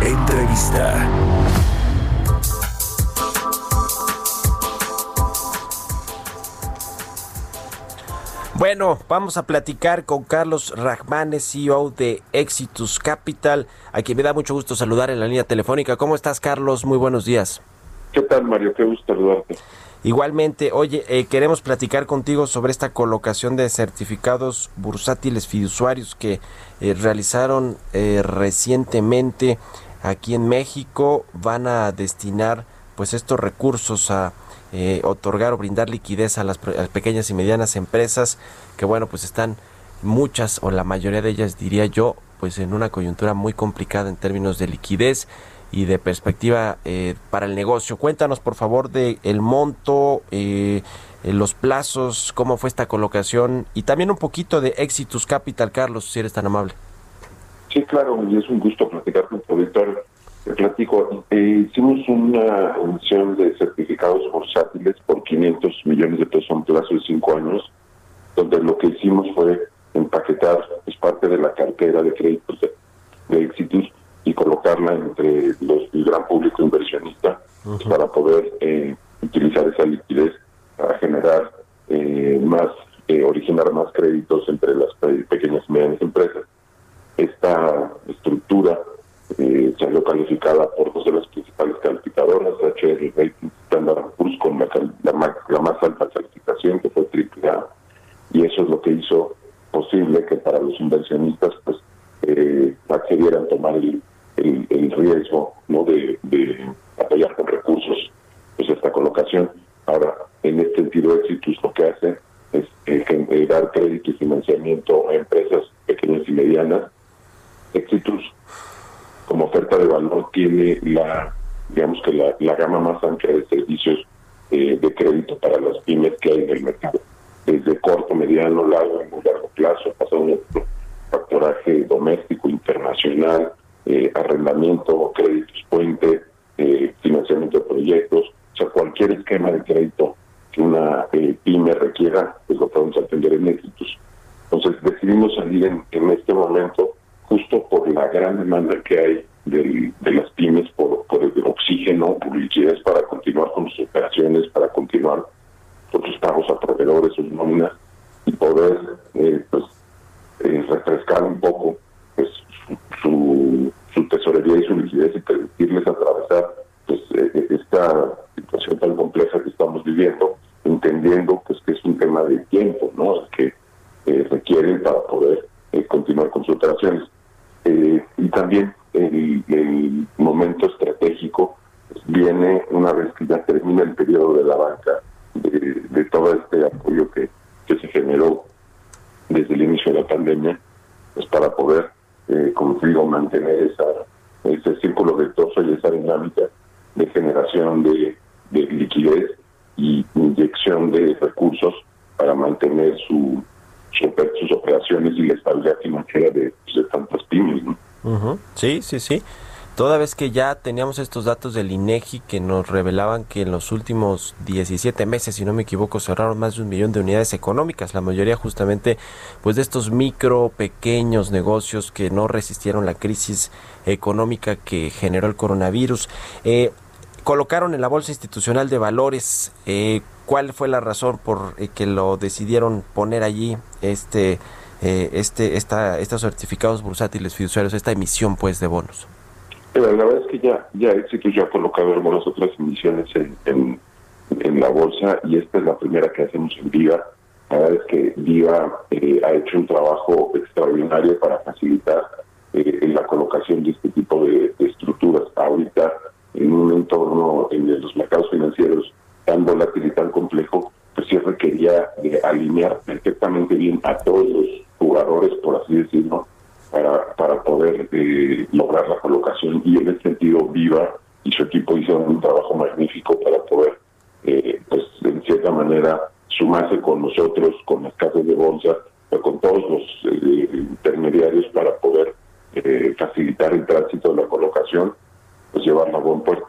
Entrevista. Bueno, vamos a platicar con Carlos Ragmanes, CEO de Exitus Capital, a quien me da mucho gusto saludar en la línea telefónica. ¿Cómo estás, Carlos? Muy buenos días. ¿Qué tal, Mario? Qué gusto saludarte. Igualmente, oye, eh, queremos platicar contigo sobre esta colocación de certificados bursátiles fiduciarios que eh, realizaron eh, recientemente aquí en México. Van a destinar pues estos recursos a eh, otorgar o brindar liquidez a las, pequeñas y medianas empresas que bueno pues están muchas o la mayoría de ellas diría yo pues en una coyuntura muy complicada en términos de liquidez y de perspectiva eh, para el negocio cuéntanos por favor de el monto eh, los plazos cómo fue esta colocación y también un poquito de Exitus Capital Carlos si eres tan amable sí claro y es un gusto platicar con tu auditorio te platico, eh, hicimos una emisión de certificados bursátiles por 500 millones de pesos en plazo de cinco años, donde lo que hicimos fue empaquetar es parte de la cartera de créditos de, de Exitus y colocarla entre los, el gran público inversionista uh -huh. para poder eh, utilizar esa liquidez para generar eh, más, eh, originar más créditos entre las pequeñas y medianas empresas. Esta estructura eh, salió calificada por dos de las principales calificadoras, HR Rating Standard Poor's con la, la, la, más alta calificación que fue AAA y eso es lo que hizo posible que para los inversionistas pues eh, accedieran tomar el, riesgo no de, apoyar con recursos pues esta colocación. Ahora, en este sentido, Exitus lo que hace es eh, dar crédito y financiamiento a empresas pequeñas y medianas. Exitus como oferta de valor tiene la digamos que la, la gama más amplia de servicios eh, de crédito para las pymes que hay en el mercado desde corto, mediano, largo muy largo plazo, pasando por factoraje doméstico, internacional, eh, arrendamiento, créditos puente, eh, financiamiento de proyectos, o sea, cualquier esquema de crédito que una eh, pyme requiera, pues lo podemos atender en éxitos. Entonces decidimos salir en este momento justo por la gran demanda que hay de, de las pymes por, por, el oxígeno, por para continuar con sus operaciones, para continuar con sus pagos a proveedores, sus nóminas y poder eh, pues eh, refrescar un poco pues su, su, tesorería y su liquidez y permitirles atravesar pues eh, esta situación tan compleja que estamos viviendo, entendiendo pues que es un tema de tiempo, ¿no? que requieren para poder continuar con sus operaciones. Eh, y también el, momento estratégico viene una vez que ya termina el periodo de la banca, de, todo este apoyo que, que, se generó desde el inicio de la pandemia, pues para poder, eh, como digo, mantener esa, ese círculo virtuoso y esa dinámica de generación de, de liquidez y inyección de recursos para mantener su, sus operaciones y la estabilidad financiera de, de tantas pymes. Sí, sí, sí. Toda vez que ya teníamos estos datos del INEGI que nos revelaban que en los últimos 17 meses, si no me equivoco, cerraron más de un millón de unidades económicas, la mayoría justamente pues de estos micro, pequeños negocios que no resistieron la crisis económica que generó el coronavirus. Eh, colocaron en la Bolsa Institucional de Valores, eh, ¿cuál fue la razón por eh, que lo decidieron poner allí este eh, este esta, estos certificados bursátiles fiduciarios, esta emisión pues de bonos? La verdad es que ya ya Éxito ya ha colocado algunas otras emisiones en, en, en, la bolsa y esta es la primera que hacemos en Viva. La verdad es que Viva eh, ha hecho un trabajo extraordinario para facilitar eh, la colocación de este tipo de, de estructuras. Ahorita en un entorno en los mercados financieros tan volátil y tan complejo, pues sí requería de alinear perfectamente bien a todos los así decirlo, para eh, lograr la colocación y en ese sentido Viva y su equipo hicieron un trabajo magnífico para poder, eh, pues en cierta manera, sumarse con nosotros, con las casas de bolsa, con todos los eh, intermediarios para poder facilitar el tránsito de la colocación, pues llevarla a buen puerto.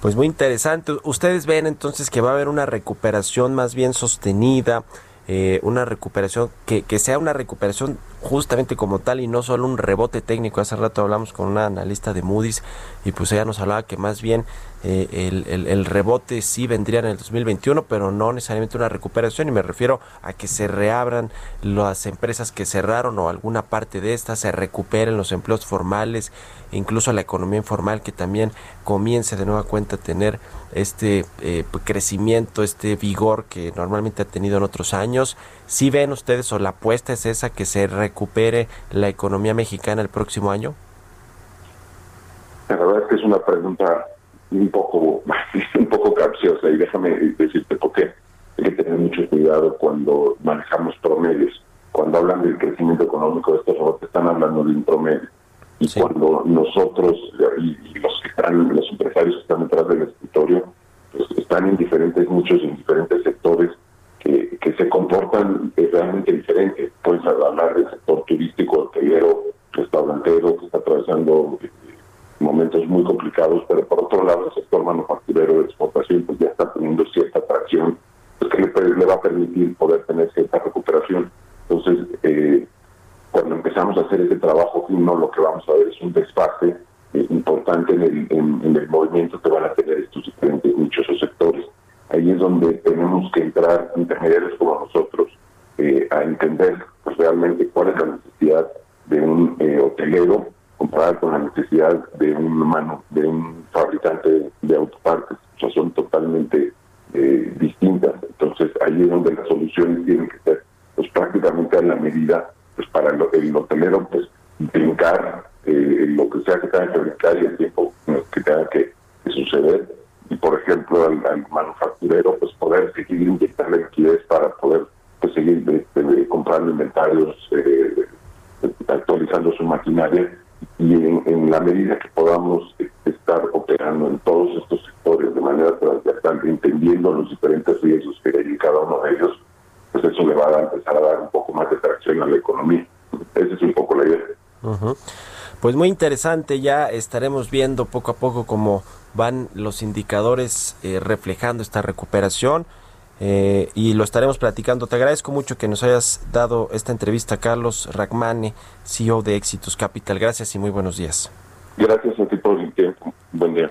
Pues muy interesante. Ustedes ven entonces que va a haber una recuperación más bien sostenida, eh, una recuperación que, que sea una recuperación justamente como tal y no solo un rebote técnico. Hace rato hablamos con una analista de Moody's y pues ella nos hablaba que más bien eh, el, el, rebote sí vendría en el 2021, pero no necesariamente una recuperación y me refiero a que se reabran las empresas que cerraron o alguna parte de estas, se recuperen los empleos formales, incluso la economía informal que también comience de nueva cuenta a tener este eh, crecimiento, este vigor que normalmente ha tenido en otros años. Si ven ustedes o la apuesta es esa que se recupere la economía mexicana el próximo año? La verdad es que es una pregunta un poco, un poco capciosa y déjame decirte por qué. Hay que tener mucho cuidado cuando manejamos promedios. Cuando hablan del crecimiento económico de estos robots, están hablando de un promedio. Y cuando nosotros y, los que están, los empresarios que están detrás del escritorio, pues están en diferentes muchos en diferentes sectores que, que se comportan realmente diferentes. Puedes hablar del sector turístico, hotelero, restaurantero, que está atravesando eh, momentos muy complicados, pero por otro lado el sector manufacturero de exportación pues ya está teniendo cierta atracción, pues que le, va a permitir poder tener cierta recuperación. Entonces, eh, cuando empezamos a hacer ese trabajo fino, lo que vamos a ver es un desfase eh, importante en el, en el movimiento que van a tener estos diferentes nichos o sectores. Ahí es donde tenemos que entrar intermediarios como nosotros eh, a entender pues, realmente cuál es la necesidad de un eh, hotelero comparada con la necesidad de un humano, de un fabricante de autopartes. O sea, son totalmente eh, distintas. Entonces, ahí es donde las soluciones tienen que ser pues prácticamente a la medida pues para el, el hotelero pues brincar lo que sea que tenga que brincar y el tiempo que tenga que suceder y por ejemplo al, manufacturero pues poder seguir inyectando liquidez para poder pues seguir este, comprando inventarios eh, actualizando su maquinaria y en, la medida podamos estar operando en todos estos sectores de manera transversal entendiendo los diferentes riesgos que hay en cada uno de ellos pues eso le va a empezar a dar un poco más de tracción a la economía esa es un poco la idea pues muy interesante, ya estaremos viendo poco a poco cómo van los indicadores eh, reflejando esta recuperación eh, y lo estaremos platicando. Te agradezco mucho que nos hayas dado esta entrevista, Carlos Ragmane, CEO de Éxitos Capital. Gracias y muy buenos días. Gracias a ti por el tiempo. Buen día.